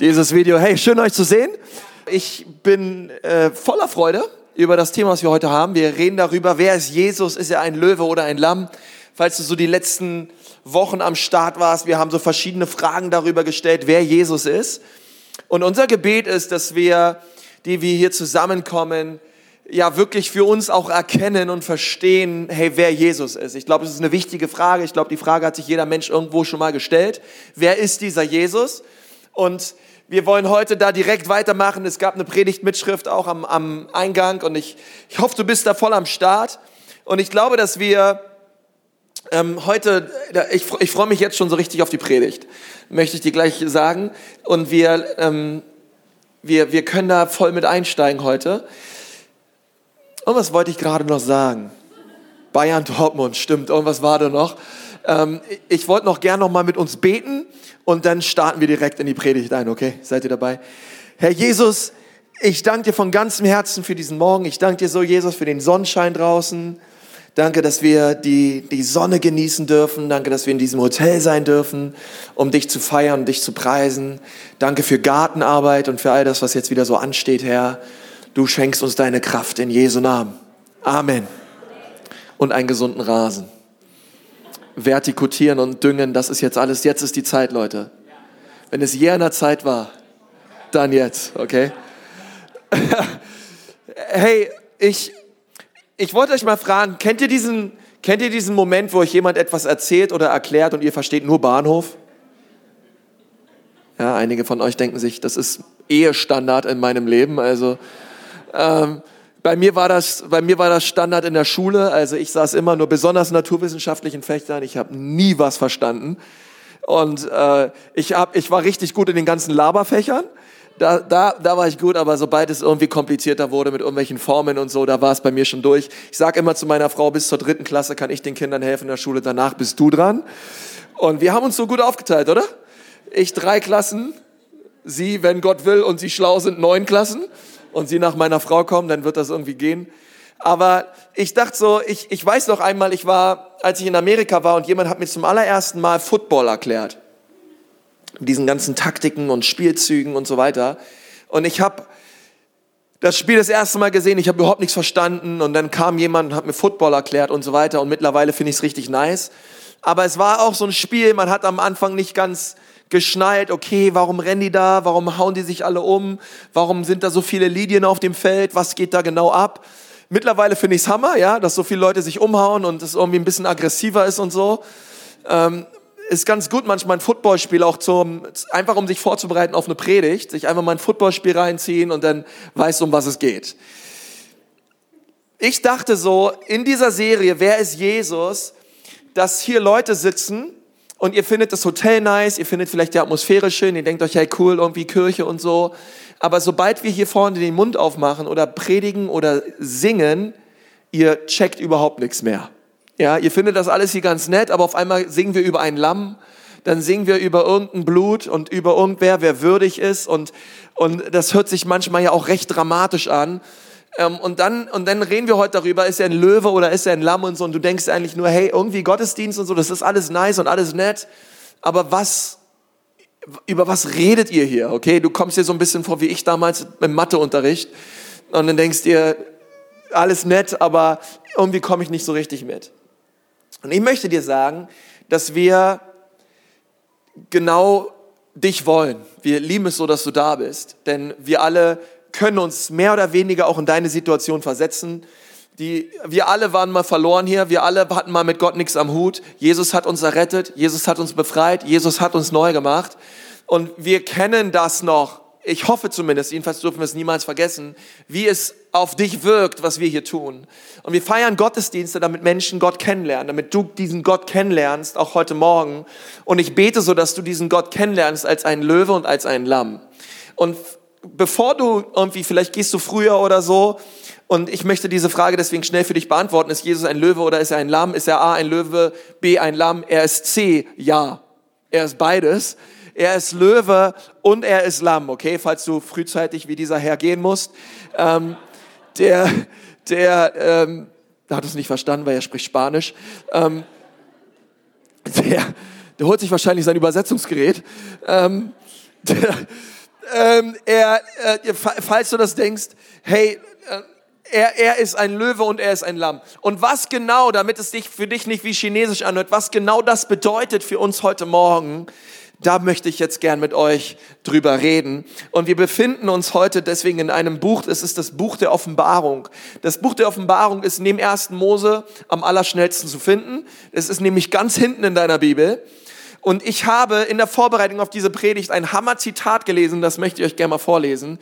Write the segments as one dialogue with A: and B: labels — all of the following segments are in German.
A: dieses Video. Hey, schön euch zu sehen. Ich bin äh, voller Freude über das Thema, was wir heute haben. Wir reden darüber, wer ist Jesus? Ist er ein Löwe oder ein Lamm? Falls du so die letzten Wochen am Start warst, wir haben so verschiedene Fragen darüber gestellt, wer Jesus ist. Und unser Gebet ist, dass wir, die wir hier zusammenkommen, ja wirklich für uns auch erkennen und verstehen, hey, wer Jesus ist. Ich glaube, das ist eine wichtige Frage. Ich glaube, die Frage hat sich jeder Mensch irgendwo schon mal gestellt. Wer ist dieser Jesus? Und wir wollen heute da direkt weitermachen. Es gab eine Predigtmitschrift auch am, am Eingang und ich, ich hoffe, du bist da voll am Start. Und ich glaube, dass wir ähm, heute, ich, ich freue mich jetzt schon so richtig auf die Predigt, möchte ich dir gleich sagen. Und wir, ähm, wir, wir können da voll mit einsteigen heute. Und was wollte ich gerade noch sagen? Bayern Dortmund, stimmt. Und was war da noch? Ähm, ich wollte noch gern noch mal mit uns beten und dann starten wir direkt in die Predigt ein, okay? Seid ihr dabei? Herr Jesus, ich danke dir von ganzem Herzen für diesen Morgen. Ich danke dir so, Jesus, für den Sonnenschein draußen. Danke, dass wir die, die Sonne genießen dürfen. Danke, dass wir in diesem Hotel sein dürfen, um dich zu feiern, dich zu preisen. Danke für Gartenarbeit und für all das, was jetzt wieder so ansteht, Herr. Du schenkst uns deine Kraft in Jesu Namen. Amen. Und einen gesunden Rasen vertikutieren und düngen, das ist jetzt alles, jetzt ist die Zeit, Leute. Wenn es je einer Zeit war, dann jetzt, okay? hey, ich, ich wollte euch mal fragen, kennt ihr, diesen, kennt ihr diesen Moment, wo euch jemand etwas erzählt oder erklärt und ihr versteht nur Bahnhof? Ja, einige von euch denken sich, das ist Ehestandard in meinem Leben, also ähm, bei mir war das, bei mir war das Standard in der Schule. Also ich saß immer nur besonders naturwissenschaftlichen Fächern. Ich habe nie was verstanden. Und äh, ich, hab, ich war richtig gut in den ganzen Laberfächern. Da, da, da war ich gut, aber sobald es irgendwie komplizierter wurde mit irgendwelchen Formen und so, da war es bei mir schon durch. Ich sage immer zu meiner Frau, bis zur dritten Klasse kann ich den Kindern helfen in der Schule, danach bist du dran. Und wir haben uns so gut aufgeteilt, oder? Ich drei Klassen, sie, wenn Gott will und sie schlau sind, neun Klassen und sie nach meiner Frau kommen, dann wird das irgendwie gehen. Aber ich dachte so, ich, ich weiß noch einmal, ich war, als ich in Amerika war und jemand hat mir zum allerersten Mal Football erklärt. Mit diesen ganzen Taktiken und Spielzügen und so weiter. Und ich habe das Spiel das erste Mal gesehen, ich habe überhaupt nichts verstanden und dann kam jemand und hat mir Football erklärt und so weiter und mittlerweile finde ich es richtig nice. Aber es war auch so ein Spiel, man hat am Anfang nicht ganz geschnallt, okay, warum rennen die da, warum hauen die sich alle um, warum sind da so viele Lidien auf dem Feld, was geht da genau ab. Mittlerweile finde ich es Hammer, ja, dass so viele Leute sich umhauen und es irgendwie ein bisschen aggressiver ist und so. Ähm, ist ganz gut manchmal ein Footballspiel auch zum, einfach um sich vorzubereiten auf eine Predigt, sich einfach mal ein Footballspiel reinziehen und dann weiß, um was es geht. Ich dachte so, in dieser Serie, wer ist Jesus, dass hier Leute sitzen, und ihr findet das Hotel nice, ihr findet vielleicht die Atmosphäre schön, ihr denkt euch, hey cool, irgendwie Kirche und so. Aber sobald wir hier vorne den Mund aufmachen oder predigen oder singen, ihr checkt überhaupt nichts mehr. Ja, ihr findet das alles hier ganz nett, aber auf einmal singen wir über ein Lamm, dann singen wir über irgendein Blut und über irgendwer, wer würdig ist und, und das hört sich manchmal ja auch recht dramatisch an. Ähm, und, dann, und dann reden wir heute darüber, ist er ein Löwe oder ist er ein Lamm und so. Und du denkst eigentlich nur, hey, irgendwie Gottesdienst und so, das ist alles nice und alles nett. Aber was, über was redet ihr hier? Okay, du kommst dir so ein bisschen vor wie ich damals im Matheunterricht. Und dann denkst dir, alles nett, aber irgendwie komme ich nicht so richtig mit. Und ich möchte dir sagen, dass wir genau dich wollen. Wir lieben es so, dass du da bist, denn wir alle können uns mehr oder weniger auch in deine Situation versetzen. Die, wir alle waren mal verloren hier, wir alle hatten mal mit Gott nichts am Hut. Jesus hat uns errettet, Jesus hat uns befreit, Jesus hat uns neu gemacht. Und wir kennen das noch, ich hoffe zumindest, jedenfalls dürfen wir es niemals vergessen, wie es auf dich wirkt, was wir hier tun. Und wir feiern Gottesdienste, damit Menschen Gott kennenlernen, damit du diesen Gott kennenlernst, auch heute Morgen. Und ich bete so, dass du diesen Gott kennenlernst als einen Löwe und als ein Lamm. Und bevor du irgendwie, vielleicht gehst du früher oder so, und ich möchte diese Frage deswegen schnell für dich beantworten. Ist Jesus ein Löwe oder ist er ein Lamm? Ist er A ein Löwe, B ein Lamm? Er ist C, ja. Er ist beides. Er ist Löwe und er ist Lamm, okay? Falls du frühzeitig wie dieser Herr gehen musst. Ähm, der, der, ähm, hat es nicht verstanden, weil er spricht Spanisch. Ähm, der, der holt sich wahrscheinlich sein Übersetzungsgerät. Ähm, der, ähm, er, äh, falls du das denkst, hey, äh, er, er ist ein Löwe und er ist ein Lamm. Und was genau, damit es dich für dich nicht wie chinesisch anhört, was genau das bedeutet für uns heute Morgen, da möchte ich jetzt gern mit euch drüber reden. Und wir befinden uns heute deswegen in einem Buch, es ist das Buch der Offenbarung. Das Buch der Offenbarung ist neben 1. Mose am allerschnellsten zu finden. Es ist nämlich ganz hinten in deiner Bibel. Und ich habe in der Vorbereitung auf diese Predigt ein Hammer-Zitat gelesen, das möchte ich euch gerne mal vorlesen.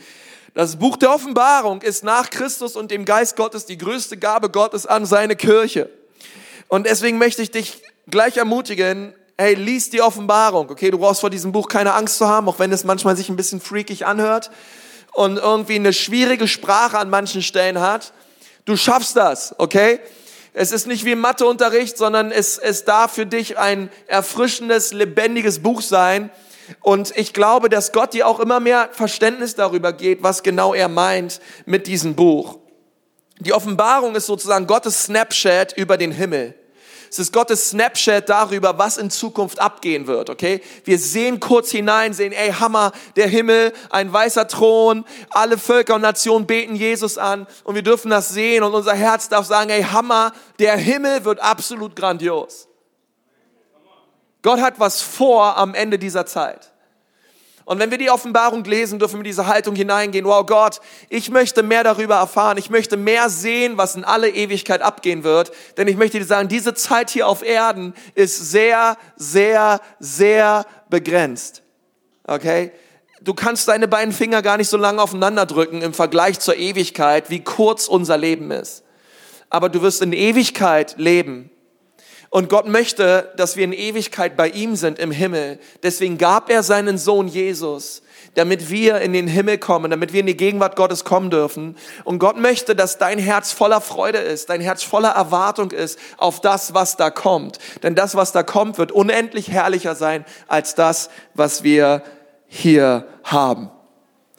A: Das Buch der Offenbarung ist nach Christus und dem Geist Gottes die größte Gabe Gottes an seine Kirche. Und deswegen möchte ich dich gleich ermutigen, hey, lies die Offenbarung, okay? Du brauchst vor diesem Buch keine Angst zu haben, auch wenn es manchmal sich ein bisschen freakig anhört und irgendwie eine schwierige Sprache an manchen Stellen hat. Du schaffst das, okay? Es ist nicht wie Matheunterricht, sondern es, es darf für dich ein erfrischendes, lebendiges Buch sein, und ich glaube, dass Gott dir auch immer mehr Verständnis darüber geht, was genau er meint mit diesem Buch. Die Offenbarung ist sozusagen Gottes Snapchat über den Himmel. Es ist Gottes Snapchat darüber, was in Zukunft abgehen wird, okay? Wir sehen kurz hinein, sehen, ey, Hammer, der Himmel, ein weißer Thron, alle Völker und Nationen beten Jesus an und wir dürfen das sehen und unser Herz darf sagen, ey, Hammer, der Himmel wird absolut grandios. Gott hat was vor am Ende dieser Zeit. Und wenn wir die Offenbarung lesen, dürfen wir diese Haltung hineingehen. Wow, Gott, ich möchte mehr darüber erfahren. Ich möchte mehr sehen, was in alle Ewigkeit abgehen wird. Denn ich möchte dir sagen, diese Zeit hier auf Erden ist sehr, sehr, sehr begrenzt. Okay? Du kannst deine beiden Finger gar nicht so lange aufeinander drücken im Vergleich zur Ewigkeit, wie kurz unser Leben ist. Aber du wirst in Ewigkeit leben. Und Gott möchte, dass wir in Ewigkeit bei ihm sind im Himmel. Deswegen gab er seinen Sohn Jesus, damit wir in den Himmel kommen, damit wir in die Gegenwart Gottes kommen dürfen. Und Gott möchte, dass dein Herz voller Freude ist, dein Herz voller Erwartung ist auf das, was da kommt. Denn das, was da kommt, wird unendlich herrlicher sein als das, was wir hier haben.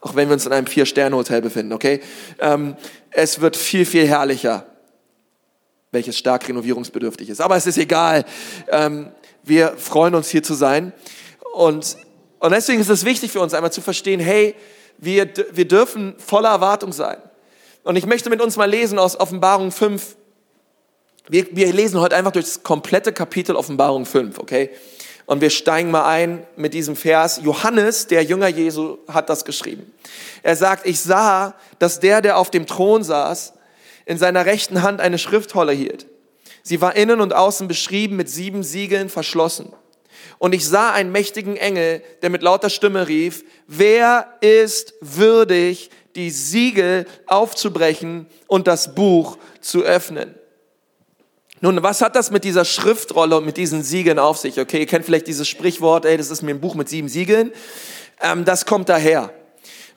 A: Auch wenn wir uns in einem Vier-Sterne-Hotel befinden, okay? Ähm, es wird viel, viel herrlicher welches stark renovierungsbedürftig ist. Aber es ist egal. Ähm, wir freuen uns hier zu sein. Und, und deswegen ist es wichtig für uns einmal zu verstehen, hey, wir, wir dürfen voller Erwartung sein. Und ich möchte mit uns mal lesen aus Offenbarung 5. Wir, wir lesen heute einfach durch das komplette Kapitel Offenbarung 5, okay? Und wir steigen mal ein mit diesem Vers. Johannes, der Jünger Jesu, hat das geschrieben. Er sagt, ich sah, dass der, der auf dem Thron saß, in seiner rechten Hand eine Schriftrolle hielt. Sie war innen und außen beschrieben mit sieben Siegeln verschlossen. Und ich sah einen mächtigen Engel, der mit lauter Stimme rief, wer ist würdig, die Siegel aufzubrechen und das Buch zu öffnen? Nun, was hat das mit dieser Schriftrolle und mit diesen Siegeln auf sich? Okay, ihr kennt vielleicht dieses Sprichwort, ey, das ist mir ein Buch mit sieben Siegeln. Ähm, das kommt daher.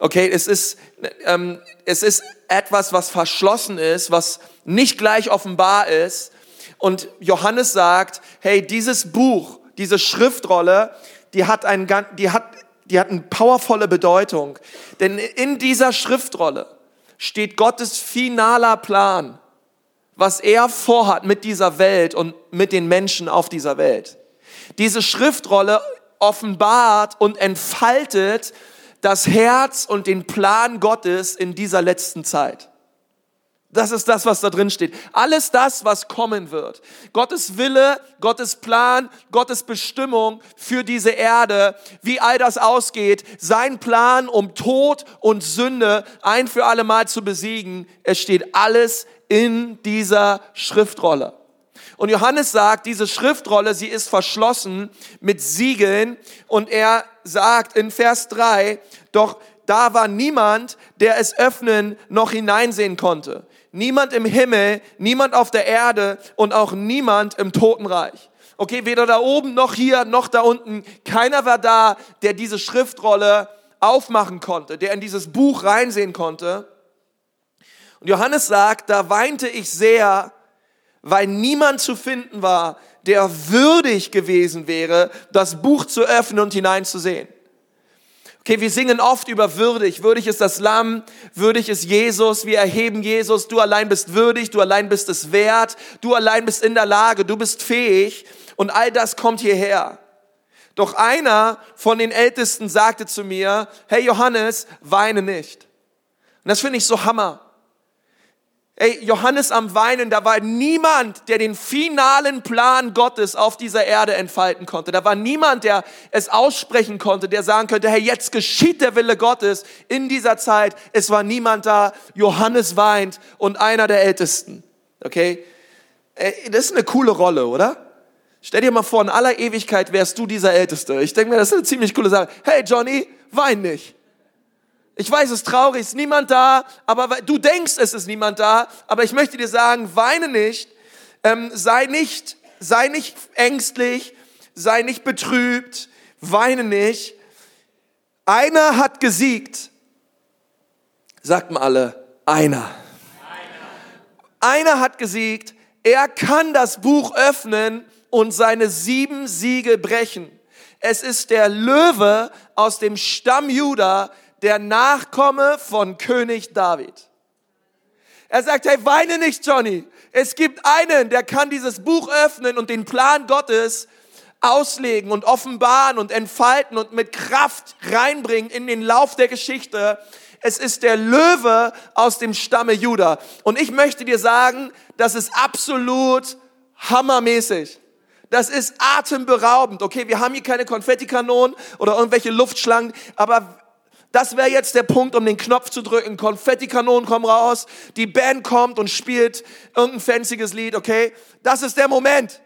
A: Okay, es ist, ähm, es ist etwas, was verschlossen ist, was nicht gleich offenbar ist. Und Johannes sagt, hey, dieses Buch, diese Schriftrolle, die hat, ein, die hat, die hat eine powervolle Bedeutung. Denn in dieser Schriftrolle steht Gottes finaler Plan, was er vorhat mit dieser Welt und mit den Menschen auf dieser Welt. Diese Schriftrolle offenbart und entfaltet das Herz und den Plan Gottes in dieser letzten Zeit. Das ist das, was da drin steht. Alles das, was kommen wird. Gottes Wille, Gottes Plan, Gottes Bestimmung für diese Erde, wie all das ausgeht, sein Plan, um Tod und Sünde ein für alle Mal zu besiegen. Es steht alles in dieser Schriftrolle. Und Johannes sagt, diese Schriftrolle, sie ist verschlossen mit Siegeln. Und er sagt in Vers 3, doch da war niemand, der es öffnen noch hineinsehen konnte. Niemand im Himmel, niemand auf der Erde und auch niemand im Totenreich. Okay, weder da oben noch hier noch da unten. Keiner war da, der diese Schriftrolle aufmachen konnte, der in dieses Buch reinsehen konnte. Und Johannes sagt, da weinte ich sehr, weil niemand zu finden war, der würdig gewesen wäre, das Buch zu öffnen und hineinzusehen. Okay, wir singen oft über würdig. Würdig ist das Lamm, würdig ist Jesus. Wir erheben Jesus. Du allein bist würdig, du allein bist es wert, du allein bist in der Lage, du bist fähig und all das kommt hierher. Doch einer von den Ältesten sagte zu mir, hey Johannes, weine nicht. Und das finde ich so Hammer. Ey, Johannes am Weinen, da war niemand, der den finalen Plan Gottes auf dieser Erde entfalten konnte. Da war niemand, der es aussprechen konnte, der sagen könnte, hey, jetzt geschieht der Wille Gottes in dieser Zeit. Es war niemand da. Johannes weint und einer der Ältesten. Okay? Ey, das ist eine coole Rolle, oder? Stell dir mal vor, in aller Ewigkeit wärst du dieser Älteste. Ich denke mir, das ist eine ziemlich coole Sache. Hey, Johnny, wein nicht. Ich weiß, es ist traurig, ist niemand da, aber du denkst, es ist niemand da, aber ich möchte dir sagen, weine nicht, ähm, sei nicht, sei nicht ängstlich, sei nicht betrübt, weine nicht. Einer hat gesiegt. Sagt mal alle, einer. Einer hat gesiegt. Er kann das Buch öffnen und seine sieben Siegel brechen. Es ist der Löwe aus dem Stamm Juda, der Nachkomme von König David. Er sagt, hey, weine nicht, Johnny. Es gibt einen, der kann dieses Buch öffnen und den Plan Gottes auslegen und offenbaren und entfalten und mit Kraft reinbringen in den Lauf der Geschichte. Es ist der Löwe aus dem Stamme Juda. Und ich möchte dir sagen, das ist absolut hammermäßig. Das ist atemberaubend. Okay, wir haben hier keine Konfettikanonen oder irgendwelche Luftschlangen, aber das wäre jetzt der Punkt, um den Knopf zu drücken. Konfettikanonen kommen raus, die Band kommt und spielt irgendein fancyes Lied, okay? Das ist der Moment.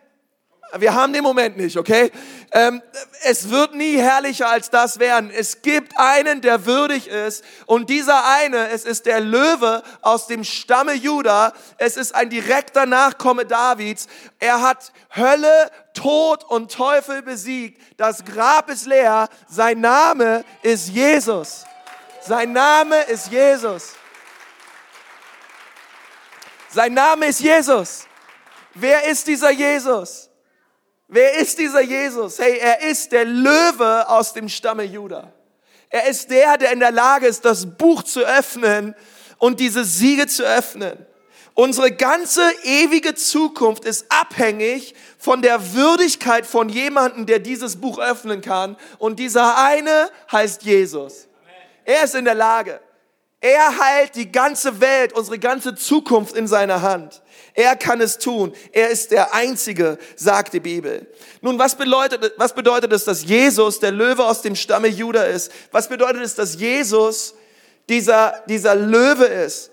A: Wir haben den Moment nicht, okay? Ähm, es wird nie herrlicher als das werden. Es gibt einen, der würdig ist. Und dieser eine, es ist der Löwe aus dem Stamme Juda. Es ist ein direkter Nachkomme Davids. Er hat Hölle, Tod und Teufel besiegt. Das Grab ist leer. Sein Name ist Jesus. Sein Name ist Jesus. Sein Name ist Jesus. Wer ist dieser Jesus? Wer ist dieser Jesus? Hey, er ist der Löwe aus dem Stamme Juda. Er ist der, der in der Lage ist, das Buch zu öffnen und diese Siege zu öffnen. Unsere ganze ewige Zukunft ist abhängig von der Würdigkeit von jemandem, der dieses Buch öffnen kann. Und dieser eine heißt Jesus. Er ist in der Lage. Er heilt die ganze Welt, unsere ganze Zukunft in seiner Hand. Er kann es tun. Er ist der Einzige, sagt die Bibel. Nun, was bedeutet, was bedeutet es, dass Jesus der Löwe aus dem Stamme Juda ist? Was bedeutet es, dass Jesus dieser, dieser Löwe ist?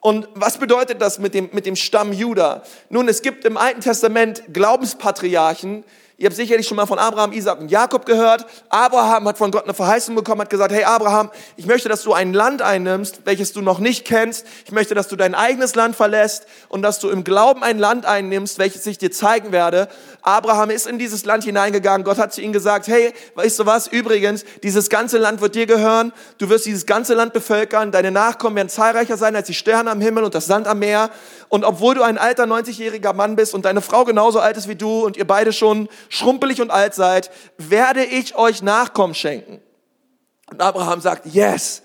A: Und was bedeutet das mit dem, mit dem Stamm Juda? Nun, es gibt im Alten Testament Glaubenspatriarchen, Ihr habt sicherlich schon mal von Abraham, Isaac und Jakob gehört. Abraham hat von Gott eine Verheißung bekommen, hat gesagt, hey Abraham, ich möchte, dass du ein Land einnimmst, welches du noch nicht kennst. Ich möchte, dass du dein eigenes Land verlässt und dass du im Glauben ein Land einnimmst, welches ich dir zeigen werde. Abraham ist in dieses Land hineingegangen. Gott hat zu ihm gesagt, hey, weißt du was? Übrigens, dieses ganze Land wird dir gehören. Du wirst dieses ganze Land bevölkern. Deine Nachkommen werden zahlreicher sein als die Sterne am Himmel und das Sand am Meer. Und obwohl du ein alter 90-jähriger Mann bist und deine Frau genauso alt ist wie du und ihr beide schon schrumpelig und alt seid, werde ich euch Nachkommen schenken. Und Abraham sagt, yes,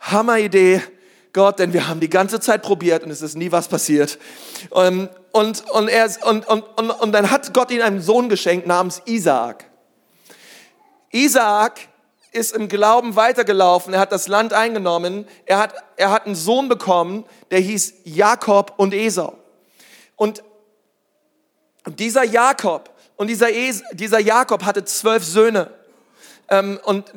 A: Hammeridee, Gott, denn wir haben die ganze Zeit probiert und es ist nie was passiert. Und, und, und, er, und, und, und, und dann hat Gott ihm einen Sohn geschenkt namens Isaak. Isaak ist im Glauben weitergelaufen, er hat das Land eingenommen, er hat, er hat einen Sohn bekommen, der hieß Jakob und Esau. Und dieser Jakob und dieser, es, dieser Jakob hatte zwölf Söhne. Ähm, und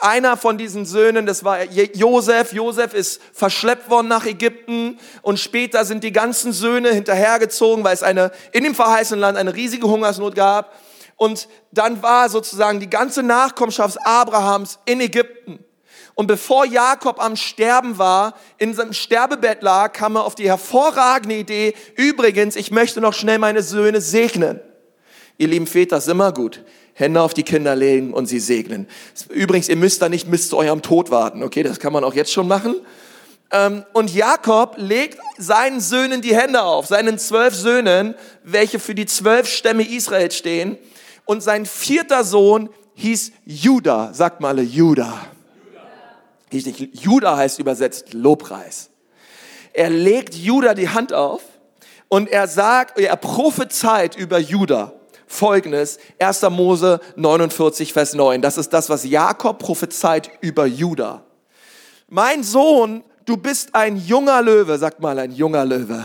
A: einer von diesen Söhnen, das war Josef. Josef ist verschleppt worden nach Ägypten und später sind die ganzen Söhne hinterhergezogen, weil es eine, in dem verheißenen Land eine riesige Hungersnot gab. Und dann war sozusagen die ganze Nachkommenschaft Abrahams in Ägypten. Und bevor Jakob am Sterben war, in seinem Sterbebett lag, kam er auf die hervorragende Idee, übrigens, ich möchte noch schnell meine Söhne segnen. Ihr lieben Väter, ist immer gut. Hände auf die Kinder legen und sie segnen. Übrigens, ihr müsst da nicht bis zu eurem Tod warten, okay? Das kann man auch jetzt schon machen. Ähm, und Jakob legt seinen Söhnen die Hände auf, seinen zwölf Söhnen, welche für die zwölf Stämme Israel stehen. Und sein vierter Sohn hieß Judah. Sagt mal Judah. Judah. Judah heißt übersetzt Lobpreis. Er legt Judah die Hand auf und er sagt, er prophezeit über Judah folgendes. 1. Mose 49, Vers 9. Das ist das, was Jakob prophezeit über Juda. Mein Sohn, du bist ein junger Löwe. Sagt mal, ein junger Löwe.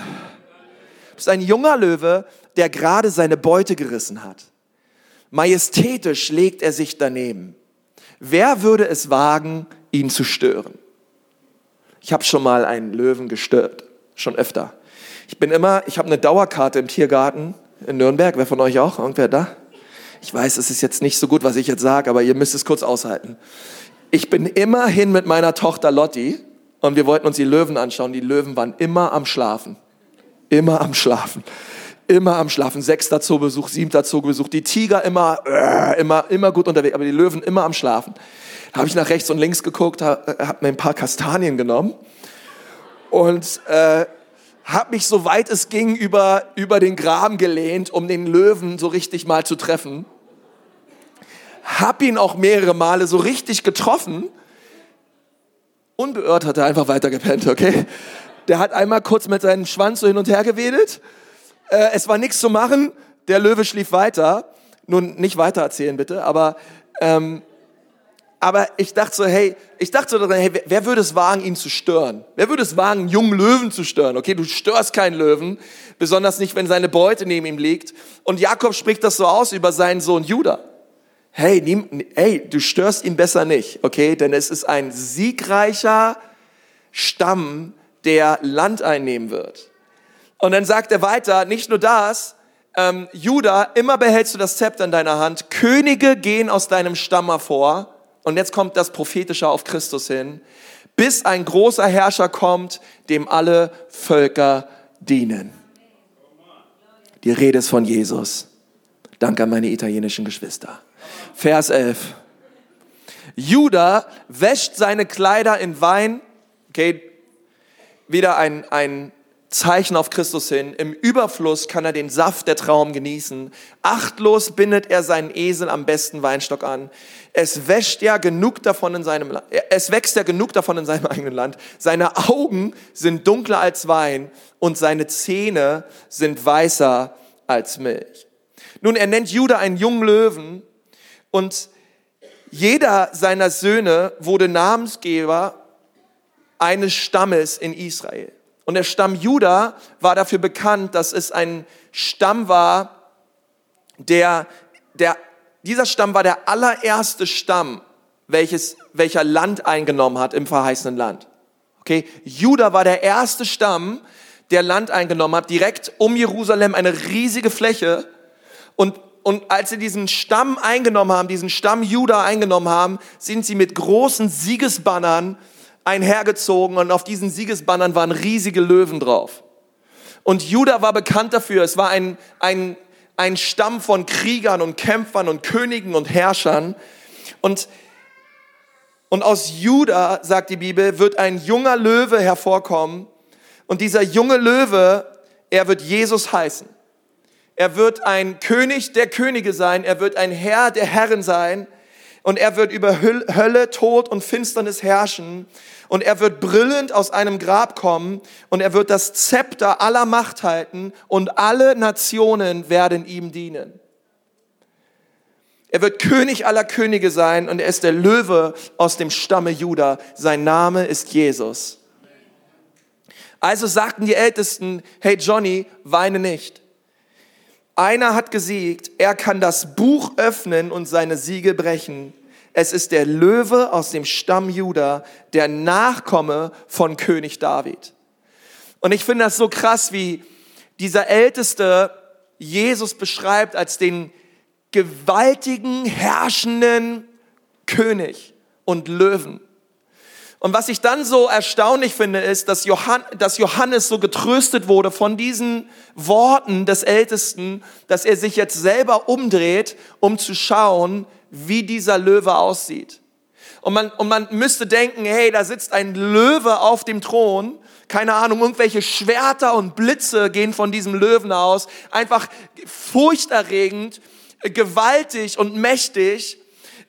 A: Du bist ein junger Löwe, der gerade seine Beute gerissen hat. Majestätisch legt er sich daneben. Wer würde es wagen, ihn zu stören? Ich habe schon mal einen Löwen gestört, schon öfter. Ich bin immer, ich habe eine Dauerkarte im Tiergarten in Nürnberg. Wer von euch auch? Irgendwer da? Ich weiß, es ist jetzt nicht so gut, was ich jetzt sage, aber ihr müsst es kurz aushalten. Ich bin immerhin mit meiner Tochter Lotti und wir wollten uns die Löwen anschauen. Die Löwen waren immer am Schlafen. Immer am Schlafen. Immer am Schlafen. Sechster Zoobesuch, siebter Zoobesuch. Die Tiger immer, äh, immer, immer gut unterwegs, aber die Löwen immer am Schlafen. Da habe ich nach rechts und links geguckt, habe hab mir ein paar Kastanien genommen und äh, habe mich so weit es ging über, über den Graben gelehnt, um den Löwen so richtig mal zu treffen. Hab ihn auch mehrere Male so richtig getroffen. Unbeirrt hat er einfach weiter gepennt, okay? Der hat einmal kurz mit seinem Schwanz so hin und her gewedelt. Äh, es war nichts zu machen. Der Löwe schlief weiter. Nun nicht weiter erzählen bitte, aber ähm, aber ich dachte so, hey, ich dachte so, hey, wer würde es wagen, ihn zu stören? Wer würde es wagen, einen jungen Löwen zu stören? Okay, du störst keinen Löwen, besonders nicht, wenn seine Beute neben ihm liegt. Und Jakob spricht das so aus über seinen Sohn Judah. Hey, nehm, hey, du störst ihn besser nicht, okay? Denn es ist ein siegreicher Stamm, der Land einnehmen wird. Und dann sagt er weiter, nicht nur das, ähm, Judah, immer behältst du das Zepter in deiner Hand. Könige gehen aus deinem Stamm hervor und jetzt kommt das Prophetische auf Christus hin, bis ein großer Herrscher kommt, dem alle Völker dienen. Die Rede ist von Jesus. Danke an meine italienischen Geschwister. Vers 11. Judah wäscht seine Kleider in Wein. Okay, wieder ein, ein Zeichen auf Christus hin. Im Überfluss kann er den Saft der Traum genießen. Achtlos bindet er seinen Esel am besten Weinstock an. Es wäscht ja genug davon in seinem Land. Es wächst ja genug davon in seinem eigenen Land. Seine Augen sind dunkler als Wein und seine Zähne sind weißer als Milch. Nun, er nennt Judah einen jungen Löwen und jeder seiner Söhne wurde Namensgeber eines Stammes in Israel. Und der Stamm Juda war dafür bekannt, dass es ein Stamm war, der, der, dieser Stamm war der allererste Stamm, welches, welcher Land eingenommen hat im verheißenen Land. Okay, Juda war der erste Stamm, der Land eingenommen hat, direkt um Jerusalem, eine riesige Fläche. Und, und als sie diesen Stamm eingenommen haben, diesen Stamm Juda eingenommen haben, sind sie mit großen Siegesbannern einhergezogen und auf diesen Siegesbannern waren riesige Löwen drauf. Und Juda war bekannt dafür, es war ein, ein, ein Stamm von Kriegern und Kämpfern und Königen und Herrschern. Und, und aus Juda, sagt die Bibel, wird ein junger Löwe hervorkommen. Und dieser junge Löwe, er wird Jesus heißen. Er wird ein König der Könige sein. Er wird ein Herr der Herren sein und er wird über Hölle, Tod und Finsternis herrschen und er wird brüllend aus einem Grab kommen und er wird das Zepter aller Macht halten und alle Nationen werden ihm dienen. Er wird König aller Könige sein und er ist der Löwe aus dem Stamme Juda. Sein Name ist Jesus. Also sagten die Ältesten, hey Johnny, weine nicht. Einer hat gesiegt, er kann das Buch öffnen und seine Siegel brechen. Es ist der Löwe aus dem Stamm Juda, der Nachkomme von König David. Und ich finde das so krass, wie dieser Älteste Jesus beschreibt als den gewaltigen, herrschenden König und Löwen. Und was ich dann so erstaunlich finde, ist, dass, Johannes so getröstet wurde von diesen Worten des Ältesten, dass er sich jetzt selber umdreht, um zu schauen, wie dieser Löwe aussieht. Und man, und man müsste denken, hey, da sitzt ein Löwe auf dem Thron. Keine Ahnung, irgendwelche Schwerter und Blitze gehen von diesem Löwen aus. Einfach furchterregend, gewaltig und mächtig.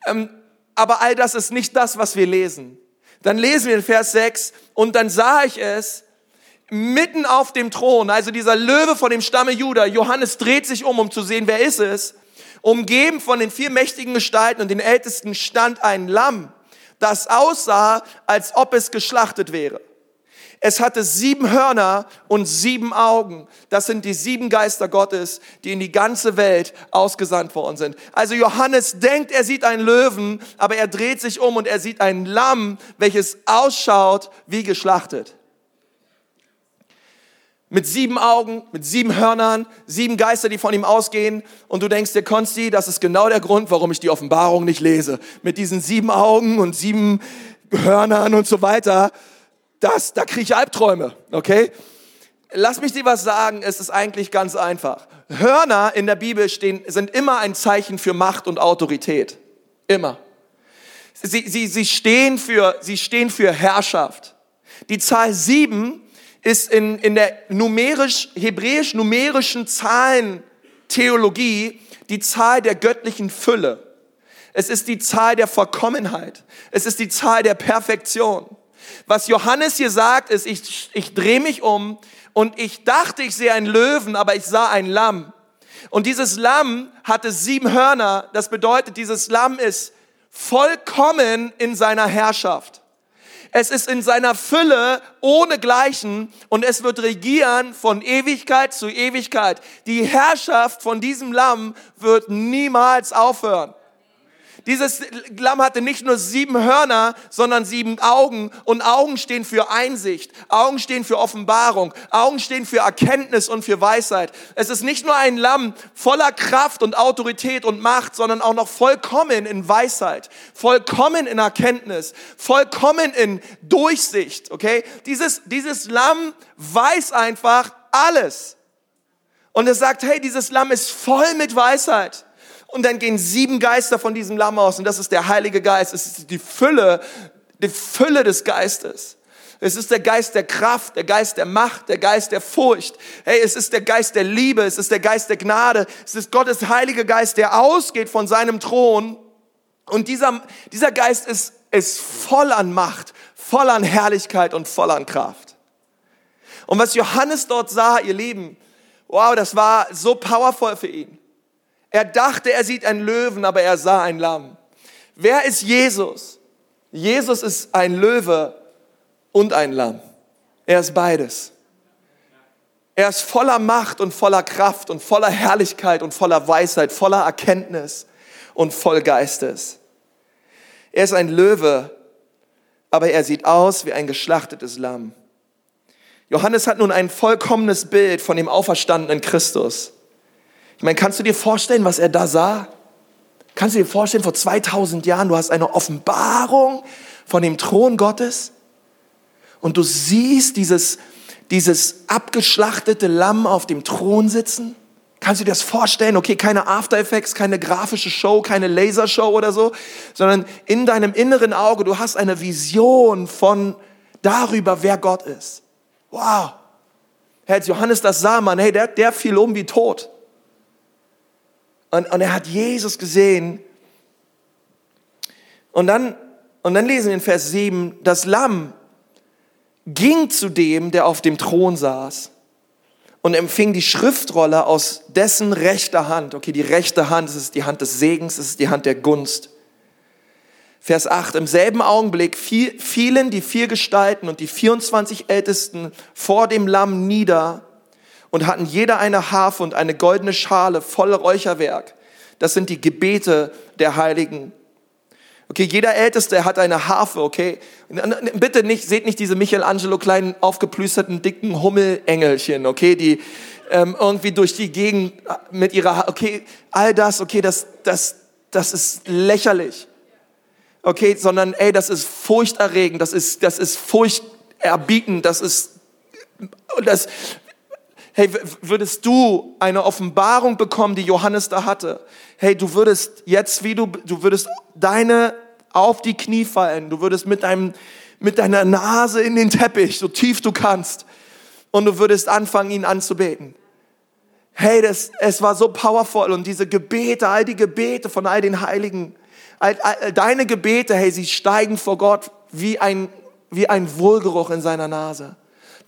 A: Ähm, aber all das ist nicht das, was wir lesen. Dann lesen wir in Vers 6, und dann sah ich es mitten auf dem Thron, also dieser Löwe von dem Stamme Juda. Johannes dreht sich um, um zu sehen, wer ist es. Umgeben von den vier mächtigen Gestalten und den Ältesten stand ein Lamm, das aussah, als ob es geschlachtet wäre. Es hatte sieben Hörner und sieben Augen. Das sind die sieben Geister Gottes, die in die ganze Welt ausgesandt worden sind. Also Johannes denkt, er sieht einen Löwen, aber er dreht sich um und er sieht ein Lamm, welches ausschaut wie geschlachtet mit sieben Augen, mit sieben Hörnern, sieben Geister, die von ihm ausgehen. Und du denkst dir, Konsti, das ist genau der Grund, warum ich die Offenbarung nicht lese. Mit diesen sieben Augen und sieben Hörnern und so weiter. Das, da kriege ich Albträume, okay? Lass mich dir was sagen, es ist eigentlich ganz einfach. Hörner in der Bibel stehen, sind immer ein Zeichen für Macht und Autorität. Immer. Sie, sie, sie, stehen, für, sie stehen für Herrschaft. Die Zahl sieben ist in, in der numerisch, hebräisch-numerischen Zahlentheologie die Zahl der göttlichen Fülle. Es ist die Zahl der Vollkommenheit. Es ist die Zahl der Perfektion. Was Johannes hier sagt, ist, ich, ich drehe mich um und ich dachte, ich sehe einen Löwen, aber ich sah ein Lamm. Und dieses Lamm hatte sieben Hörner. Das bedeutet, dieses Lamm ist vollkommen in seiner Herrschaft. Es ist in seiner Fülle ohne Gleichen und es wird regieren von Ewigkeit zu Ewigkeit. Die Herrschaft von diesem Lamm wird niemals aufhören. Dieses Lamm hatte nicht nur sieben Hörner, sondern sieben Augen. Und Augen stehen für Einsicht. Augen stehen für Offenbarung. Augen stehen für Erkenntnis und für Weisheit. Es ist nicht nur ein Lamm voller Kraft und Autorität und Macht, sondern auch noch vollkommen in Weisheit, vollkommen in Erkenntnis, vollkommen in Durchsicht. Okay? Dieses, dieses Lamm weiß einfach alles. Und es sagt, hey, dieses Lamm ist voll mit Weisheit. Und dann gehen sieben Geister von diesem Lamm aus und das ist der Heilige Geist. Es ist die Fülle, die Fülle des Geistes. Es ist der Geist der Kraft, der Geist der Macht, der Geist der Furcht. Hey, es ist der Geist der Liebe, es ist der Geist der Gnade. Es ist Gottes Heilige Geist, der ausgeht von seinem Thron. Und dieser, dieser Geist ist, ist voll an Macht, voll an Herrlichkeit und voll an Kraft. Und was Johannes dort sah, ihr Lieben, wow, das war so powerful für ihn. Er dachte, er sieht einen Löwen, aber er sah ein Lamm. Wer ist Jesus? Jesus ist ein Löwe und ein Lamm. Er ist beides. Er ist voller Macht und voller Kraft und voller Herrlichkeit und voller Weisheit, voller Erkenntnis und voll Geistes. Er ist ein Löwe, aber er sieht aus wie ein geschlachtetes Lamm. Johannes hat nun ein vollkommenes Bild von dem auferstandenen Christus. Ich meine, kannst du dir vorstellen, was er da sah? Kannst du dir vorstellen, vor 2000 Jahren, du hast eine Offenbarung von dem Thron Gottes und du siehst dieses, dieses abgeschlachtete Lamm auf dem Thron sitzen? Kannst du dir das vorstellen? Okay, keine After Effects, keine grafische Show, keine Lasershow oder so, sondern in deinem inneren Auge, du hast eine Vision von darüber, wer Gott ist. Wow. Herr, Johannes das sah, man, hey, der, der fiel um wie tot. Und, und er hat Jesus gesehen. Und dann, und dann lesen wir in Vers 7, das Lamm ging zu dem, der auf dem Thron saß und empfing die Schriftrolle aus dessen rechter Hand. Okay, die rechte Hand, das ist die Hand des Segens, das ist die Hand der Gunst. Vers 8, im selben Augenblick fielen die vier Gestalten und die 24 Ältesten vor dem Lamm nieder und hatten jeder eine Harfe und eine goldene Schale voll Räucherwerk. Das sind die Gebete der Heiligen. Okay, jeder Älteste hat eine Harfe, okay? Bitte nicht, seht nicht diese Michelangelo kleinen aufgeplüsterten dicken Hummelengelchen, okay, die ähm, irgendwie durch die Gegend mit ihrer, okay, all das, okay, das, das, das ist lächerlich. Okay, sondern ey, das ist furchterregend, das ist, das ist furchterbietend, das ist, das, hey, würdest du eine Offenbarung bekommen, die Johannes da hatte? Hey, du würdest jetzt, wie du, du würdest deine auf die Knie fallen, du würdest mit deinem, mit deiner Nase in den Teppich, so tief du kannst, und du würdest anfangen, ihn anzubeten. Hey, das, es war so powerful und diese Gebete, all die Gebete von all den Heiligen, all, all, deine Gebete, hey, sie steigen vor Gott wie ein, wie ein Wohlgeruch in seiner Nase.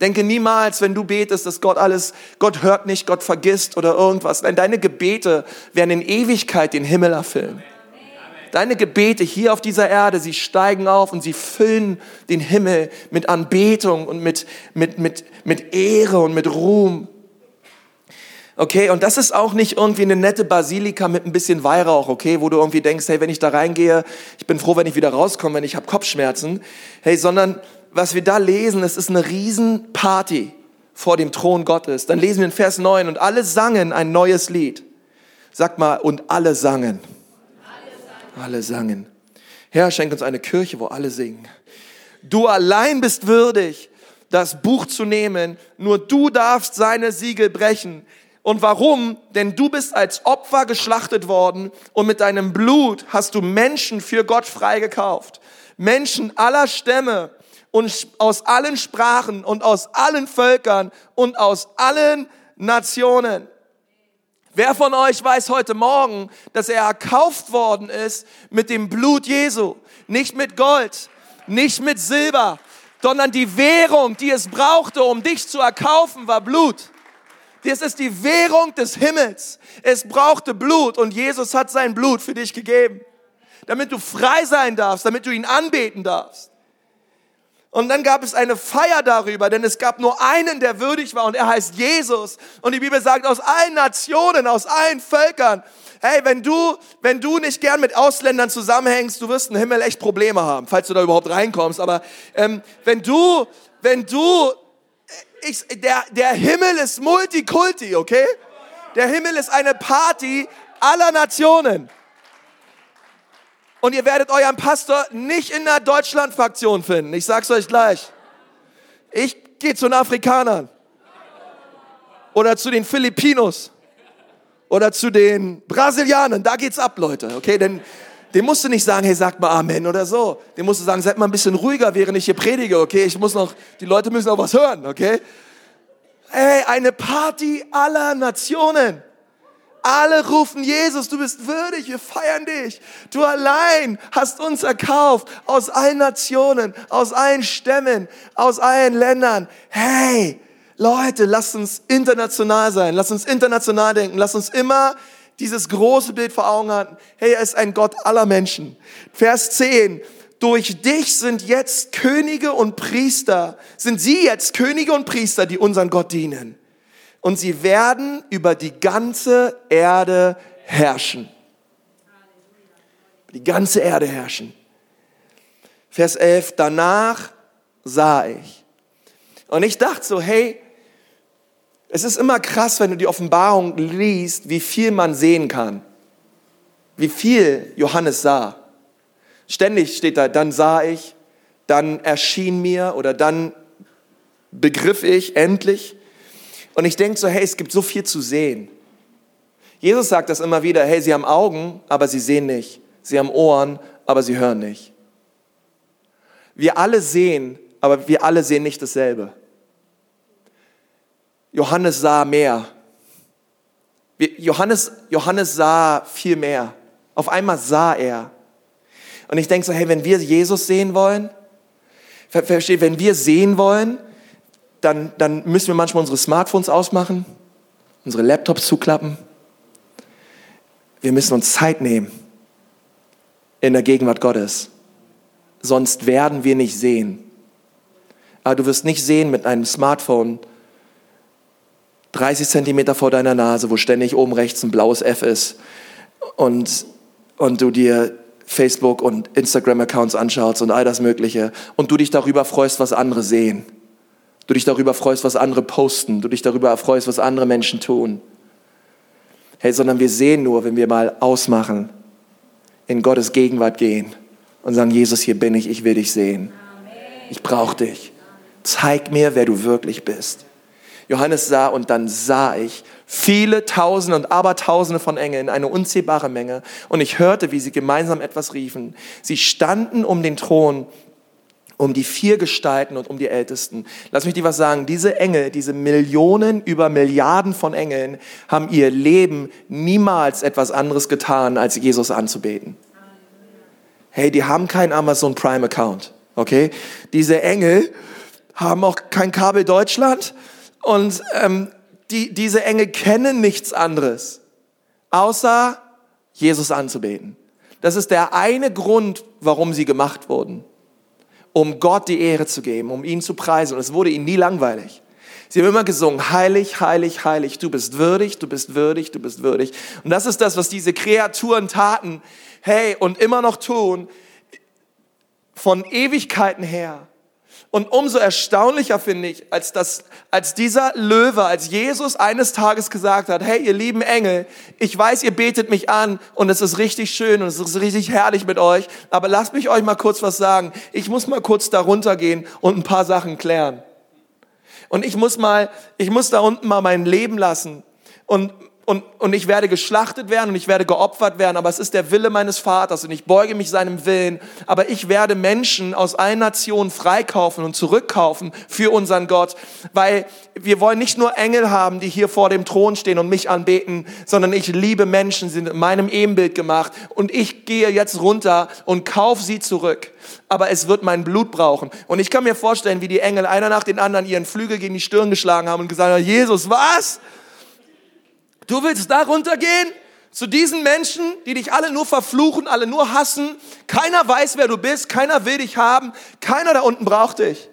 A: Denke niemals, wenn du betest, dass Gott alles, Gott hört nicht, Gott vergisst oder irgendwas. Nein, deine Gebete werden in Ewigkeit den Himmel erfüllen. Deine Gebete hier auf dieser Erde, sie steigen auf und sie füllen den Himmel mit Anbetung und mit, mit, mit, mit Ehre und mit Ruhm. Okay, und das ist auch nicht irgendwie eine nette Basilika mit ein bisschen Weihrauch, okay, wo du irgendwie denkst, hey, wenn ich da reingehe, ich bin froh, wenn ich wieder rauskomme, wenn ich habe Kopfschmerzen. Hey, sondern was wir da lesen, es ist eine Riesenparty vor dem Thron Gottes. Dann lesen wir in Vers 9, und alle sangen ein neues Lied. Sag mal, und alle sangen. Alle sangen. Herr, schenk uns eine Kirche, wo alle singen. Du allein bist würdig, das Buch zu nehmen. Nur du darfst seine Siegel brechen. Und warum? Denn du bist als Opfer geschlachtet worden und mit deinem Blut hast du Menschen für Gott freigekauft. Menschen aller Stämme und aus allen Sprachen und aus allen Völkern und aus allen Nationen. Wer von euch weiß heute Morgen, dass er erkauft worden ist mit dem Blut Jesu? Nicht mit Gold, nicht mit Silber, sondern die Währung, die es brauchte, um dich zu erkaufen, war Blut. Das ist die Währung des Himmels. Es brauchte Blut und Jesus hat sein Blut für dich gegeben, damit du frei sein darfst, damit du ihn anbeten darfst. Und dann gab es eine Feier darüber, denn es gab nur einen, der würdig war und er heißt Jesus. Und die Bibel sagt, aus allen Nationen, aus allen Völkern. Hey, wenn du, wenn du nicht gern mit Ausländern zusammenhängst, du wirst im Himmel echt Probleme haben, falls du da überhaupt reinkommst. Aber ähm, wenn du, wenn du, ich, der, der Himmel ist Multikulti, okay? Der Himmel ist eine Party aller Nationen. Und ihr werdet euren Pastor nicht in der Deutschland-Fraktion finden. Ich sag's euch gleich. Ich gehe zu den Afrikanern. Oder zu den Filipinos. Oder zu den Brasilianern. Da geht's ab, Leute. Okay, denn dem musst du nicht sagen, hey, sagt mal Amen oder so. Dem musst du sagen, seid mal ein bisschen ruhiger, während ich hier predige, okay? Ich muss noch, die Leute müssen auch was hören, okay? Hey, eine Party aller Nationen. Alle rufen Jesus, du bist würdig, wir feiern dich. Du allein hast uns erkauft aus allen Nationen, aus allen Stämmen, aus allen Ländern. Hey, Leute, lasst uns international sein, lasst uns international denken, lasst uns immer dieses große Bild vor Augen haben. Hey, er ist ein Gott aller Menschen. Vers 10. Durch dich sind jetzt Könige und Priester, sind sie jetzt Könige und Priester, die unseren Gott dienen und sie werden über die ganze Erde herrschen. Die ganze Erde herrschen. Vers 11, danach sah ich. Und ich dachte so, hey, es ist immer krass, wenn du die Offenbarung liest, wie viel man sehen kann. Wie viel Johannes sah. Ständig steht da, dann sah ich, dann erschien mir oder dann begriff ich endlich. Und ich denke so, hey, es gibt so viel zu sehen. Jesus sagt das immer wieder, hey, sie haben Augen, aber sie sehen nicht. Sie haben Ohren, aber sie hören nicht. Wir alle sehen, aber wir alle sehen nicht dasselbe. Johannes sah mehr. Johannes, Johannes sah viel mehr. Auf einmal sah er. Und ich denke so, hey, wenn wir Jesus sehen wollen, versteht, wenn wir sehen wollen, dann, dann müssen wir manchmal unsere Smartphones ausmachen, unsere Laptops zuklappen. Wir müssen uns Zeit nehmen in der Gegenwart Gottes. Sonst werden wir nicht sehen. Aber du wirst nicht sehen mit einem Smartphone 30 Zentimeter vor deiner Nase, wo ständig oben rechts ein blaues F ist und, und du dir Facebook und Instagram-Accounts anschaust und all das Mögliche und du dich darüber freust, was andere sehen. Du dich darüber freust, was andere posten. Du dich darüber freust, was andere Menschen tun. Hey, sondern wir sehen nur, wenn wir mal ausmachen, in Gottes Gegenwart gehen und sagen, Jesus, hier bin ich, ich will dich sehen. Ich brauche dich. Zeig mir, wer du wirklich bist. Johannes sah und dann sah ich viele Tausende und Abertausende von Engeln, eine unzählbare Menge. Und ich hörte, wie sie gemeinsam etwas riefen. Sie standen um den Thron um die vier Gestalten und um die Ältesten. Lass mich dir was sagen. Diese Engel, diese Millionen über Milliarden von Engeln haben ihr Leben niemals etwas anderes getan, als Jesus anzubeten. Hey, die haben keinen Amazon Prime Account. Okay? Diese Engel haben auch kein Kabel Deutschland und ähm, die, diese Engel kennen nichts anderes, außer Jesus anzubeten. Das ist der eine Grund, warum sie gemacht wurden. Um Gott die Ehre zu geben, um ihn zu preisen. Und es wurde ihnen nie langweilig. Sie haben immer gesungen, heilig, heilig, heilig, du bist würdig, du bist würdig, du bist würdig. Und das ist das, was diese Kreaturen taten, hey, und immer noch tun, von Ewigkeiten her. Und umso erstaunlicher finde ich, als, das, als dieser Löwe, als Jesus eines Tages gesagt hat, hey, ihr lieben Engel, ich weiß, ihr betet mich an und es ist richtig schön und es ist richtig herrlich mit euch, aber lasst mich euch mal kurz was sagen. Ich muss mal kurz darunter gehen und ein paar Sachen klären. Und ich muss mal, ich muss da unten mal mein Leben lassen und und, und ich werde geschlachtet werden und ich werde geopfert werden, aber es ist der Wille meines Vaters und ich beuge mich seinem Willen. Aber ich werde Menschen aus allen Nationen freikaufen und zurückkaufen für unseren Gott, weil wir wollen nicht nur Engel haben, die hier vor dem Thron stehen und mich anbeten, sondern ich liebe Menschen, sind in meinem Ebenbild gemacht und ich gehe jetzt runter und kauf sie zurück. Aber es wird mein Blut brauchen. Und ich kann mir vorstellen, wie die Engel einer nach den anderen ihren Flügel gegen die Stirn geschlagen haben und gesagt haben, Jesus, was? Du willst da runtergehen? Zu diesen Menschen, die dich alle nur verfluchen, alle nur hassen. Keiner weiß, wer du bist. Keiner will dich haben. Keiner da unten braucht dich.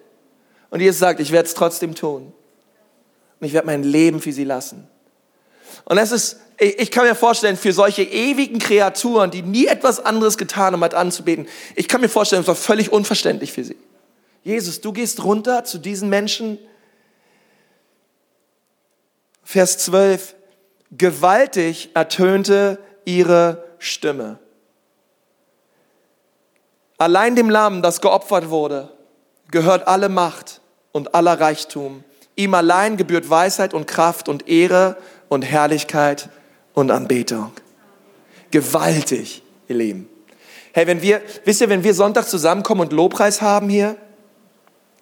A: Und Jesus sagt, ich werde es trotzdem tun. Und ich werde mein Leben für sie lassen. Und das ist, ich kann mir vorstellen, für solche ewigen Kreaturen, die nie etwas anderes getan haben, als anzubeten, ich kann mir vorstellen, es war völlig unverständlich für sie. Jesus, du gehst runter zu diesen Menschen. Vers 12 gewaltig ertönte ihre Stimme. Allein dem Lamm, das geopfert wurde, gehört alle Macht und aller Reichtum. Ihm allein gebührt Weisheit und Kraft und Ehre und Herrlichkeit und Anbetung. Gewaltig, ihr Lieben. Hey, wenn wir, wisst ihr, wenn wir Sonntag zusammenkommen und Lobpreis haben hier,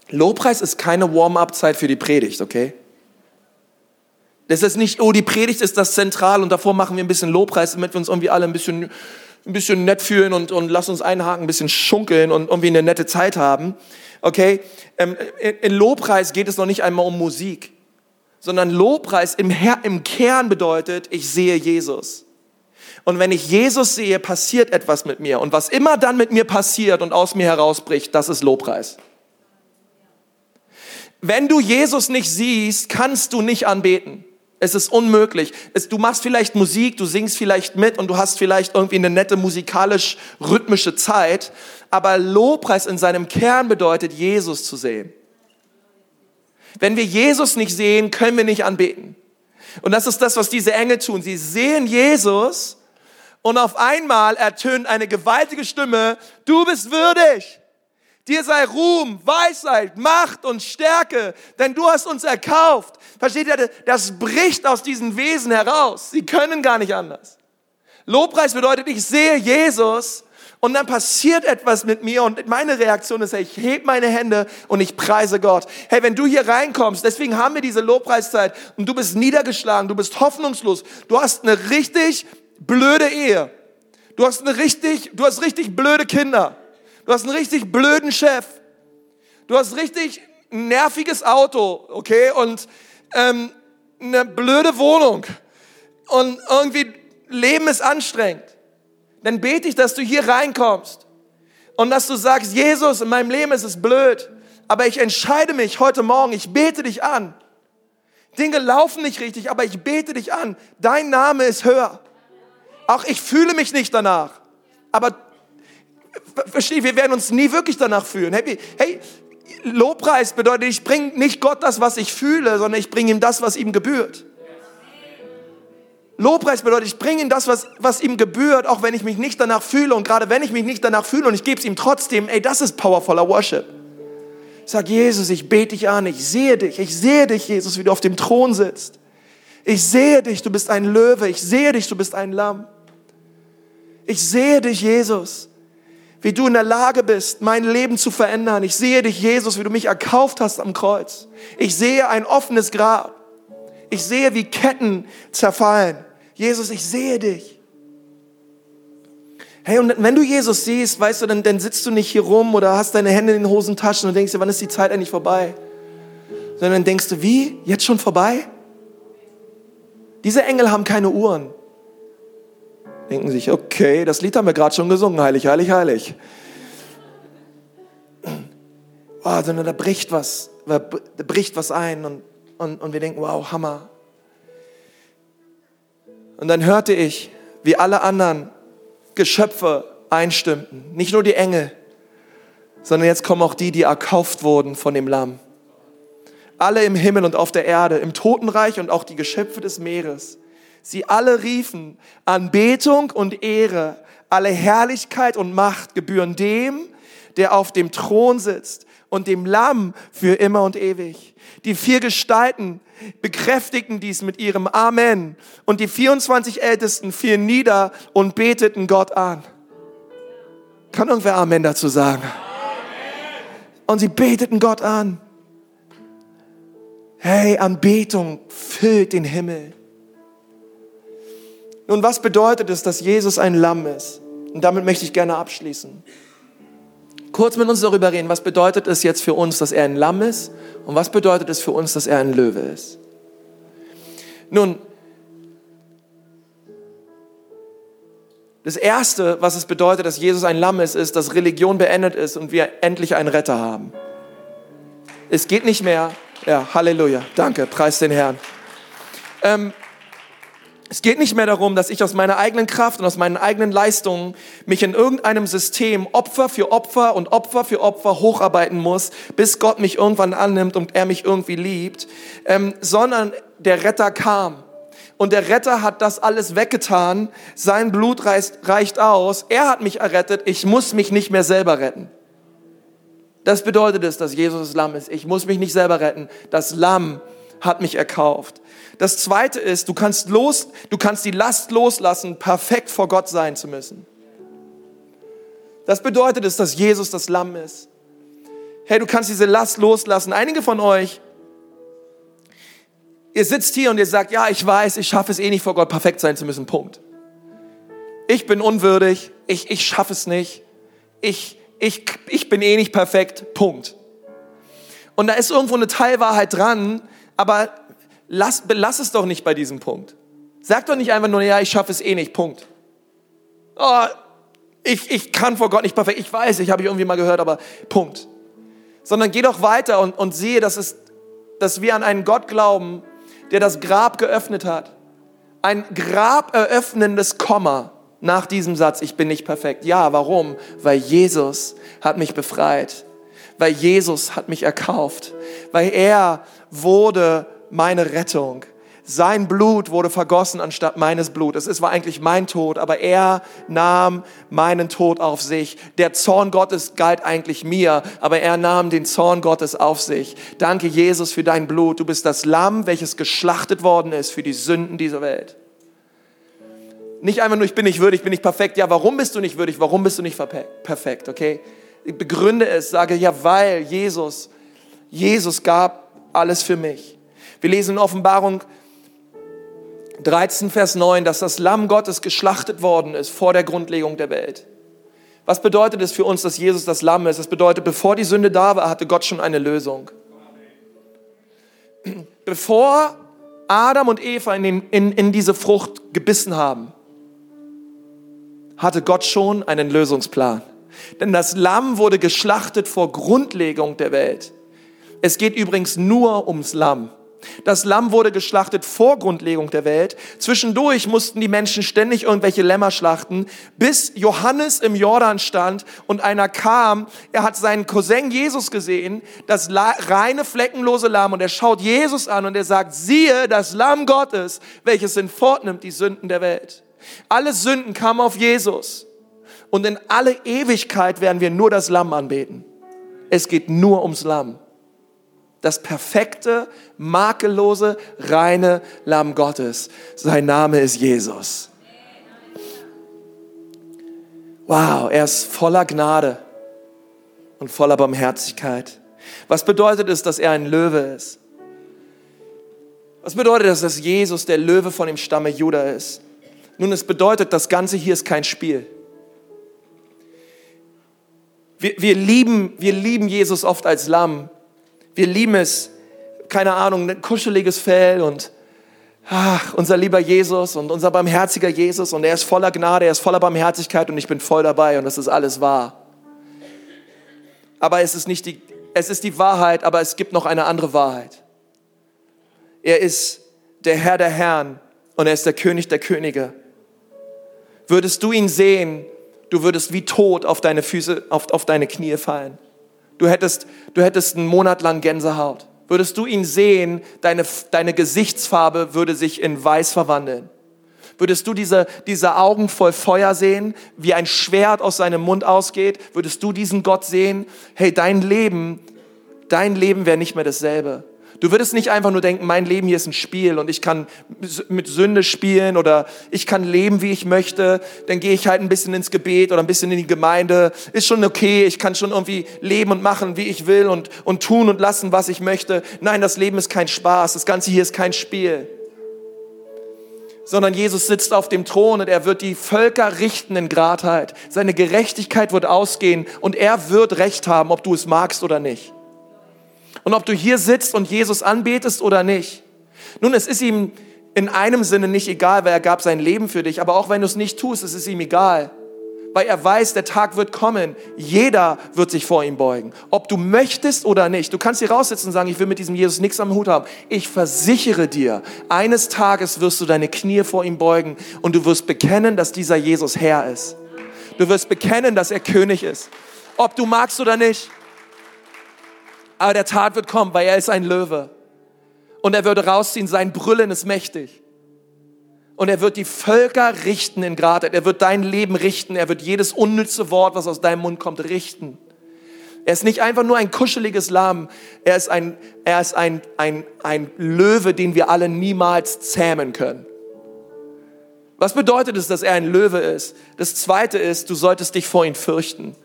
A: Lobpreis ist keine Warm-up-Zeit für die Predigt, okay? Das ist nicht, oh, die Predigt ist das zentral und davor machen wir ein bisschen Lobpreis, damit wir uns irgendwie alle ein bisschen, ein bisschen nett fühlen und, und lass uns einhaken, ein bisschen schunkeln und irgendwie eine nette Zeit haben. Okay? Ähm, in Lobpreis geht es noch nicht einmal um Musik, sondern Lobpreis im, Her im Kern bedeutet, ich sehe Jesus. Und wenn ich Jesus sehe, passiert etwas mit mir. Und was immer dann mit mir passiert und aus mir herausbricht, das ist Lobpreis. Wenn du Jesus nicht siehst, kannst du nicht anbeten. Es ist unmöglich. Es, du machst vielleicht Musik, du singst vielleicht mit und du hast vielleicht irgendwie eine nette musikalisch-rhythmische Zeit, aber Lobpreis in seinem Kern bedeutet, Jesus zu sehen. Wenn wir Jesus nicht sehen, können wir nicht anbeten. Und das ist das, was diese Engel tun. Sie sehen Jesus und auf einmal ertönt eine gewaltige Stimme, du bist würdig. Dir sei Ruhm, Weisheit, Macht und Stärke, denn du hast uns erkauft. Versteht ihr, das bricht aus diesen Wesen heraus. Sie können gar nicht anders. Lobpreis bedeutet, ich sehe Jesus und dann passiert etwas mit mir und meine Reaktion ist, ich heb meine Hände und ich preise Gott. Hey, wenn du hier reinkommst, deswegen haben wir diese Lobpreiszeit und du bist niedergeschlagen, du bist hoffnungslos, du hast eine richtig blöde Ehe. Du hast eine richtig, du hast richtig blöde Kinder. Du hast einen richtig blöden Chef. Du hast richtig nerviges Auto, okay? Und ähm, eine blöde Wohnung. Und irgendwie Leben ist anstrengend. Dann bete ich, dass du hier reinkommst. Und dass du sagst, Jesus, in meinem Leben ist es blöd. Aber ich entscheide mich heute Morgen, ich bete dich an. Dinge laufen nicht richtig, aber ich bete dich an. Dein Name ist höher. Auch ich fühle mich nicht danach. Aber Verstehe, wir werden uns nie wirklich danach fühlen. Hey, hey Lobpreis bedeutet, ich bringe nicht Gott das, was ich fühle, sondern ich bringe ihm das, was ihm gebührt. Lobpreis bedeutet, ich bringe ihm das, was, was ihm gebührt, auch wenn ich mich nicht danach fühle. Und gerade wenn ich mich nicht danach fühle und ich gebe es ihm trotzdem, ey, das ist powervoller Worship. Sage, Jesus, ich bete dich an, ich sehe dich, ich sehe dich, Jesus, wie du auf dem Thron sitzt. Ich sehe dich, du bist ein Löwe, ich sehe dich, du bist ein Lamm. Ich sehe dich, Jesus wie du in der Lage bist, mein Leben zu verändern. Ich sehe dich, Jesus, wie du mich erkauft hast am Kreuz. Ich sehe ein offenes Grab. Ich sehe, wie Ketten zerfallen. Jesus, ich sehe dich. Hey, und wenn du Jesus siehst, weißt du, dann, dann sitzt du nicht hier rum oder hast deine Hände in den Hosentaschen und denkst dir, wann ist die Zeit endlich vorbei? Sondern denkst du, wie? Jetzt schon vorbei? Diese Engel haben keine Uhren. Denken sich, okay, das Lied haben wir gerade schon gesungen, heilig, heilig, heilig. Oh, sondern da bricht was, da bricht was ein und, und, und wir denken, wow, Hammer. Und dann hörte ich, wie alle anderen Geschöpfe einstimmten. Nicht nur die Engel, sondern jetzt kommen auch die, die erkauft wurden von dem Lamm. Alle im Himmel und auf der Erde, im Totenreich und auch die Geschöpfe des Meeres. Sie alle riefen, Anbetung und Ehre, alle Herrlichkeit und Macht gebühren dem, der auf dem Thron sitzt und dem Lamm für immer und ewig. Die vier Gestalten bekräftigten dies mit ihrem Amen und die 24 Ältesten fielen nieder und beteten Gott an. Kann irgendwer Amen dazu sagen? Und sie beteten Gott an. Hey, Anbetung füllt den Himmel. Nun, was bedeutet es, dass Jesus ein Lamm ist? Und damit möchte ich gerne abschließen. Kurz mit uns darüber reden, was bedeutet es jetzt für uns, dass er ein Lamm ist? Und was bedeutet es für uns, dass er ein Löwe ist? Nun, das Erste, was es bedeutet, dass Jesus ein Lamm ist, ist, dass Religion beendet ist und wir endlich einen Retter haben. Es geht nicht mehr. Ja, Halleluja. Danke, preis den Herrn. Ähm, es geht nicht mehr darum, dass ich aus meiner eigenen Kraft und aus meinen eigenen Leistungen mich in irgendeinem System Opfer für Opfer und Opfer für Opfer hocharbeiten muss, bis Gott mich irgendwann annimmt und er mich irgendwie liebt, ähm, sondern der Retter kam. Und der Retter hat das alles weggetan. Sein Blut reicht, reicht aus. Er hat mich errettet. Ich muss mich nicht mehr selber retten. Das bedeutet es, dass Jesus das Lamm ist. Ich muss mich nicht selber retten. Das Lamm hat mich erkauft. Das zweite ist, du kannst los, du kannst die Last loslassen, perfekt vor Gott sein zu müssen. Das bedeutet es, dass Jesus das Lamm ist. Hey, du kannst diese Last loslassen. Einige von euch, ihr sitzt hier und ihr sagt, ja, ich weiß, ich schaffe es eh nicht vor Gott perfekt sein zu müssen. Punkt. Ich bin unwürdig, ich, ich schaffe es nicht, ich, ich, ich bin eh nicht perfekt. Punkt. Und da ist irgendwo eine Teilwahrheit dran, aber lass, belass es doch nicht bei diesem Punkt. Sag doch nicht einfach nur, ja, ich schaffe es eh nicht, Punkt. Oh, ich, ich kann vor Gott nicht perfekt, ich weiß, ich habe ich irgendwie mal gehört, aber Punkt. Sondern geh doch weiter und, und sehe, dass, es, dass wir an einen Gott glauben, der das Grab geöffnet hat. Ein Grab eröffnendes Komma nach diesem Satz, ich bin nicht perfekt. Ja, warum? Weil Jesus hat mich befreit. Weil Jesus hat mich erkauft. Weil er wurde meine Rettung. Sein Blut wurde vergossen anstatt meines Blutes. Es war eigentlich mein Tod, aber er nahm meinen Tod auf sich. Der Zorn Gottes galt eigentlich mir, aber er nahm den Zorn Gottes auf sich. Danke, Jesus, für dein Blut. Du bist das Lamm, welches geschlachtet worden ist für die Sünden dieser Welt. Nicht einfach nur, ich bin nicht würdig, ich bin nicht perfekt. Ja, warum bist du nicht würdig? Warum bist du nicht perfekt? Okay? Ich begründe es, sage, ja, weil Jesus, Jesus gab alles für mich. Wir lesen in Offenbarung 13, Vers 9, dass das Lamm Gottes geschlachtet worden ist vor der Grundlegung der Welt. Was bedeutet es für uns, dass Jesus das Lamm ist? Das bedeutet, bevor die Sünde da war, hatte Gott schon eine Lösung. Bevor Adam und Eva in, den, in, in diese Frucht gebissen haben, hatte Gott schon einen Lösungsplan. Denn das Lamm wurde geschlachtet vor Grundlegung der Welt. Es geht übrigens nur ums Lamm. Das Lamm wurde geschlachtet vor Grundlegung der Welt. Zwischendurch mussten die Menschen ständig irgendwelche Lämmer schlachten, bis Johannes im Jordan stand und einer kam. Er hat seinen Cousin Jesus gesehen, das reine, fleckenlose Lamm, und er schaut Jesus an und er sagt, siehe, das Lamm Gottes, welches hinfortnimmt die Sünden der Welt. Alle Sünden kamen auf Jesus. Und in alle Ewigkeit werden wir nur das Lamm anbeten. Es geht nur ums Lamm. Das perfekte, makellose, reine Lamm Gottes. Sein Name ist Jesus. Wow, er ist voller Gnade und voller Barmherzigkeit. Was bedeutet es, dass er ein Löwe ist? Was bedeutet es, dass Jesus der Löwe von dem Stamme Juda ist? Nun, es bedeutet, das Ganze hier ist kein Spiel. Wir, wir, lieben, wir lieben Jesus oft als Lamm, wir lieben es, keine Ahnung, ein kuscheliges Fell und ach, unser lieber Jesus und unser barmherziger Jesus und er ist voller Gnade, er ist voller Barmherzigkeit und ich bin voll dabei und das ist alles wahr. Aber es ist nicht die, es ist die Wahrheit, aber es gibt noch eine andere Wahrheit. Er ist der Herr der Herren und er ist der König der Könige. Würdest du ihn sehen, du würdest wie tot auf deine Füße, auf, auf deine Knie fallen. Du hättest, du hättest einen Monat lang Gänsehaut. Würdest du ihn sehen, deine, deine Gesichtsfarbe würde sich in weiß verwandeln. Würdest du diese, diese Augen voll Feuer sehen, wie ein Schwert aus seinem Mund ausgeht? Würdest du diesen Gott sehen? Hey, dein Leben, dein Leben wäre nicht mehr dasselbe. Du würdest nicht einfach nur denken, mein Leben hier ist ein Spiel und ich kann mit Sünde spielen oder ich kann leben, wie ich möchte. Dann gehe ich halt ein bisschen ins Gebet oder ein bisschen in die Gemeinde. Ist schon okay, ich kann schon irgendwie leben und machen, wie ich will und, und tun und lassen, was ich möchte. Nein, das Leben ist kein Spaß. Das Ganze hier ist kein Spiel. Sondern Jesus sitzt auf dem Thron und er wird die Völker richten in Gradheit. Seine Gerechtigkeit wird ausgehen und er wird Recht haben, ob du es magst oder nicht. Und ob du hier sitzt und Jesus anbetest oder nicht. Nun, es ist ihm in einem Sinne nicht egal, weil er gab sein Leben für dich. Aber auch wenn du es nicht tust, es ist ihm egal. Weil er weiß, der Tag wird kommen. Jeder wird sich vor ihm beugen. Ob du möchtest oder nicht. Du kannst hier raussitzen und sagen, ich will mit diesem Jesus nichts am Hut haben. Ich versichere dir, eines Tages wirst du deine Knie vor ihm beugen und du wirst bekennen, dass dieser Jesus Herr ist. Du wirst bekennen, dass er König ist. Ob du magst oder nicht. Aber der Tat wird kommen, weil er ist ein Löwe. Und er würde rausziehen, sein Brüllen ist mächtig. Und er wird die Völker richten in Gradheit. Er wird dein Leben richten. Er wird jedes unnütze Wort, was aus deinem Mund kommt, richten. Er ist nicht einfach nur ein kuscheliges Lamm. Er ist ein, er ist ein, ein, ein Löwe, den wir alle niemals zähmen können. Was bedeutet es, dass er ein Löwe ist? Das zweite ist, du solltest dich vor ihm fürchten.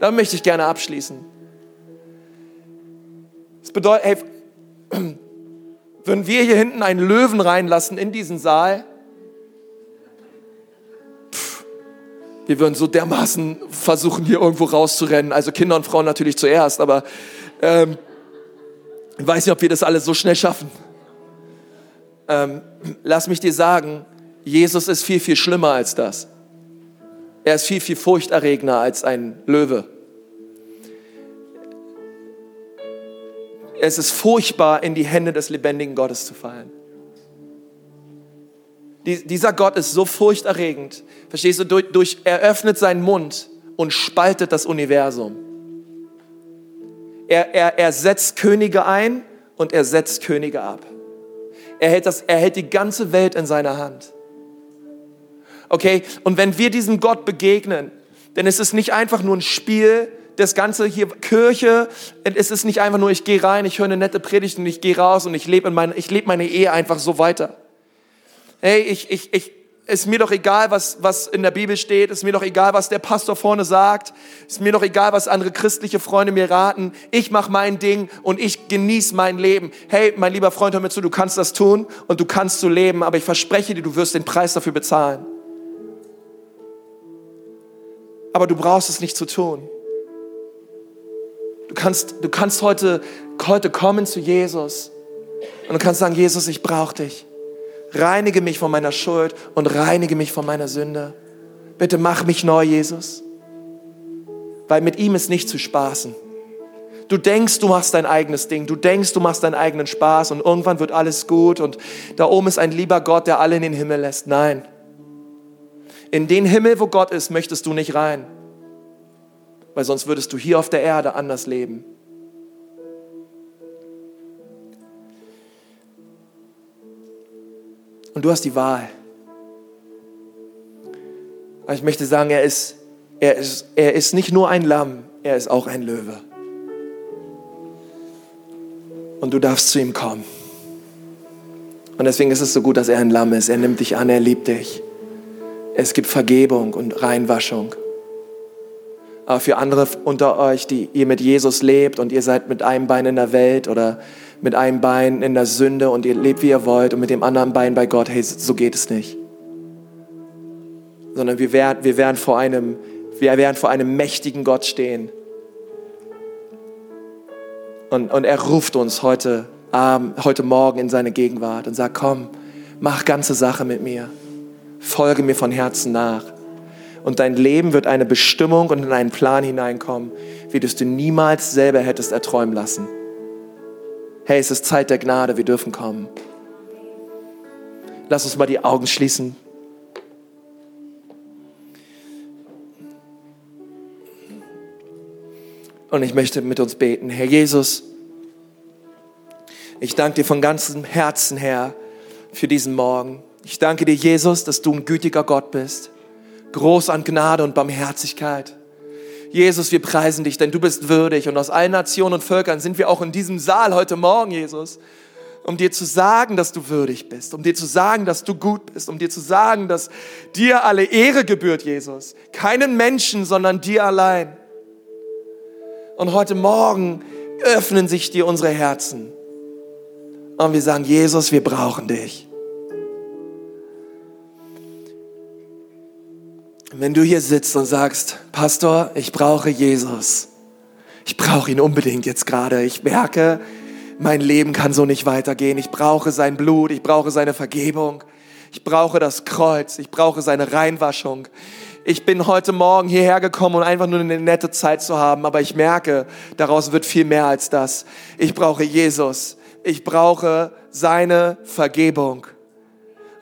A: Damit möchte ich gerne abschließen bedeutet, hey, würden wir hier hinten einen Löwen reinlassen in diesen Saal, pff, wir würden so dermaßen versuchen, hier irgendwo rauszurennen. Also Kinder und Frauen natürlich zuerst, aber ähm, ich weiß nicht, ob wir das alles so schnell schaffen. Ähm, lass mich dir sagen, Jesus ist viel, viel schlimmer als das. Er ist viel, viel furchterregender als ein Löwe. Es ist furchtbar, in die Hände des lebendigen Gottes zu fallen. dieser Gott ist so furchterregend. Verstehst du? Durch, durch, er öffnet seinen Mund und spaltet das Universum. Er, er, er setzt Könige ein und er setzt Könige ab. Er hält, das, er hält die ganze Welt in seiner Hand. Okay? Und wenn wir diesem Gott begegnen, dann ist es nicht einfach nur ein Spiel, das Ganze hier Kirche, es ist nicht einfach nur, ich gehe rein, ich höre eine nette Predigt und ich gehe raus und ich lebe meine, ich lebe meine Ehe einfach so weiter. Hey, ich, ich, ich, ist mir doch egal, was, was in der Bibel steht, ist mir doch egal, was der Pastor vorne sagt, ist mir doch egal, was andere christliche Freunde mir raten. Ich mache mein Ding und ich genieße mein Leben. Hey, mein lieber Freund, hör mir zu, du kannst das tun und du kannst so leben, aber ich verspreche dir, du wirst den Preis dafür bezahlen. Aber du brauchst es nicht zu tun. Du kannst, du kannst heute, heute kommen zu Jesus und du kannst sagen, Jesus, ich brauche dich. Reinige mich von meiner Schuld und reinige mich von meiner Sünde. Bitte mach mich neu, Jesus. Weil mit ihm ist nicht zu spaßen. Du denkst, du machst dein eigenes Ding. Du denkst, du machst deinen eigenen Spaß und irgendwann wird alles gut und da oben ist ein lieber Gott, der alle in den Himmel lässt. Nein. In den Himmel, wo Gott ist, möchtest du nicht rein weil sonst würdest du hier auf der Erde anders leben. Und du hast die Wahl. Aber ich möchte sagen, er ist, er, ist, er ist nicht nur ein Lamm, er ist auch ein Löwe. Und du darfst zu ihm kommen. Und deswegen ist es so gut, dass er ein Lamm ist. Er nimmt dich an, er liebt dich. Es gibt Vergebung und Reinwaschung. Aber für andere unter euch, die ihr mit Jesus lebt und ihr seid mit einem Bein in der Welt oder mit einem Bein in der Sünde und ihr lebt, wie ihr wollt und mit dem anderen Bein bei Gott, hey, so geht es nicht. Sondern wir werden, wir werden, vor, einem, wir werden vor einem mächtigen Gott stehen. Und, und er ruft uns heute Abend, heute Morgen in seine Gegenwart und sag, komm, mach ganze Sache mit mir. Folge mir von Herzen nach. Und dein Leben wird eine Bestimmung und in einen Plan hineinkommen, wie du es dir niemals selber hättest erträumen lassen. Hey, es ist Zeit der Gnade, wir dürfen kommen. Lass uns mal die Augen schließen. Und ich möchte mit uns beten. Herr Jesus, ich danke dir von ganzem Herzen, Herr, für diesen Morgen. Ich danke dir, Jesus, dass du ein gütiger Gott bist, groß an Gnade und Barmherzigkeit. Jesus, wir preisen dich, denn du bist würdig. Und aus allen Nationen und Völkern sind wir auch in diesem Saal heute Morgen, Jesus, um dir zu sagen, dass du würdig bist, um dir zu sagen, dass du gut bist, um dir zu sagen, dass dir alle Ehre gebührt, Jesus. Keinen Menschen, sondern dir allein. Und heute Morgen öffnen sich dir unsere Herzen. Und wir sagen, Jesus, wir brauchen dich. Wenn du hier sitzt und sagst, Pastor, ich brauche Jesus. Ich brauche ihn unbedingt jetzt gerade. Ich merke, mein Leben kann so nicht weitergehen. Ich brauche sein Blut, ich brauche seine Vergebung. Ich brauche das Kreuz, ich brauche seine Reinwaschung ich bin heute Morgen hierher gekommen, um einfach nur eine nette Zeit zu haben, aber ich merke, daraus wird viel mehr als das. Ich brauche Jesus. Ich brauche seine Vergebung.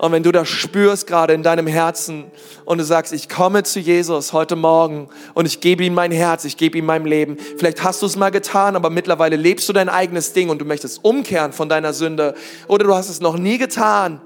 A: Und wenn du das spürst gerade in deinem Herzen und du sagst, ich komme zu Jesus heute Morgen und ich gebe ihm mein Herz, ich gebe ihm mein Leben. Vielleicht hast du es mal getan, aber mittlerweile lebst du dein eigenes Ding und du möchtest umkehren von deiner Sünde. Oder du hast es noch nie getan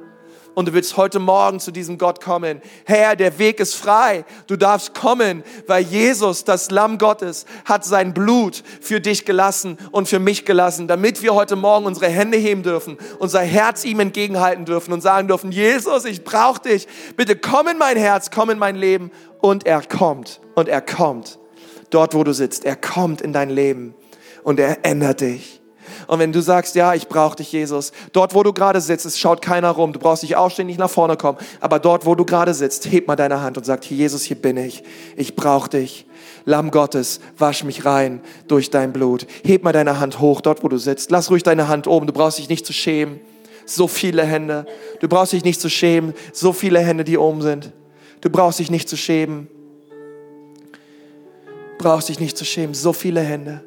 A: und du willst heute Morgen zu diesem Gott kommen. Herr, der Weg ist frei. Du darfst kommen, weil Jesus, das Lamm Gottes, hat sein Blut für dich gelassen und für mich gelassen, damit wir heute Morgen unsere Hände heben dürfen, unser Herz ihm entgegenhalten dürfen und sagen dürfen, Jesus, ich brauche dich. Bitte komm in mein Herz, komm in mein Leben. Und er kommt und er kommt dort, wo du sitzt. Er kommt in dein Leben und er ändert dich. Und wenn du sagst, ja, ich brauche dich, Jesus, dort, wo du gerade sitzt, es schaut keiner rum, du brauchst nicht aufstehen, nicht nach vorne kommen, aber dort, wo du gerade sitzt, heb mal deine Hand und sag, Jesus, hier bin ich, ich brauche dich. Lamm Gottes, wasch mich rein durch dein Blut. Heb mal deine Hand hoch, dort, wo du sitzt. Lass ruhig deine Hand oben, du brauchst dich nicht zu schämen. So viele Hände. Du brauchst dich nicht zu schämen. So viele Hände, die oben sind. Du brauchst dich nicht zu schämen. Du brauchst dich nicht zu schämen. So viele Hände.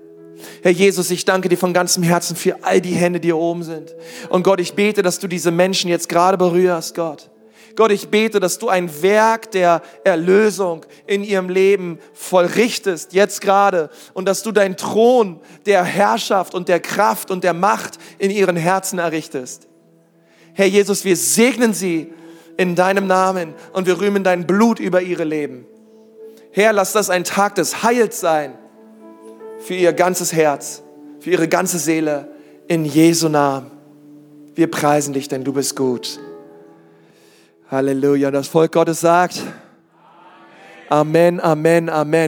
A: Herr Jesus, ich danke dir von ganzem Herzen für all die Hände, die hier oben sind. Und Gott, ich bete, dass du diese Menschen jetzt gerade berührst, Gott. Gott, ich bete, dass du ein Werk der Erlösung in ihrem Leben vollrichtest, jetzt gerade, und dass du deinen Thron der Herrschaft und der Kraft und der Macht in ihren Herzen errichtest. Herr Jesus, wir segnen sie in deinem Namen und wir rühmen dein Blut über ihre Leben. Herr, lass das ein Tag des Heils sein für ihr ganzes Herz, für ihre ganze Seele in Jesu Namen. Wir preisen dich, denn du bist gut. Halleluja. Und das Volk Gottes sagt, Amen, Amen, Amen.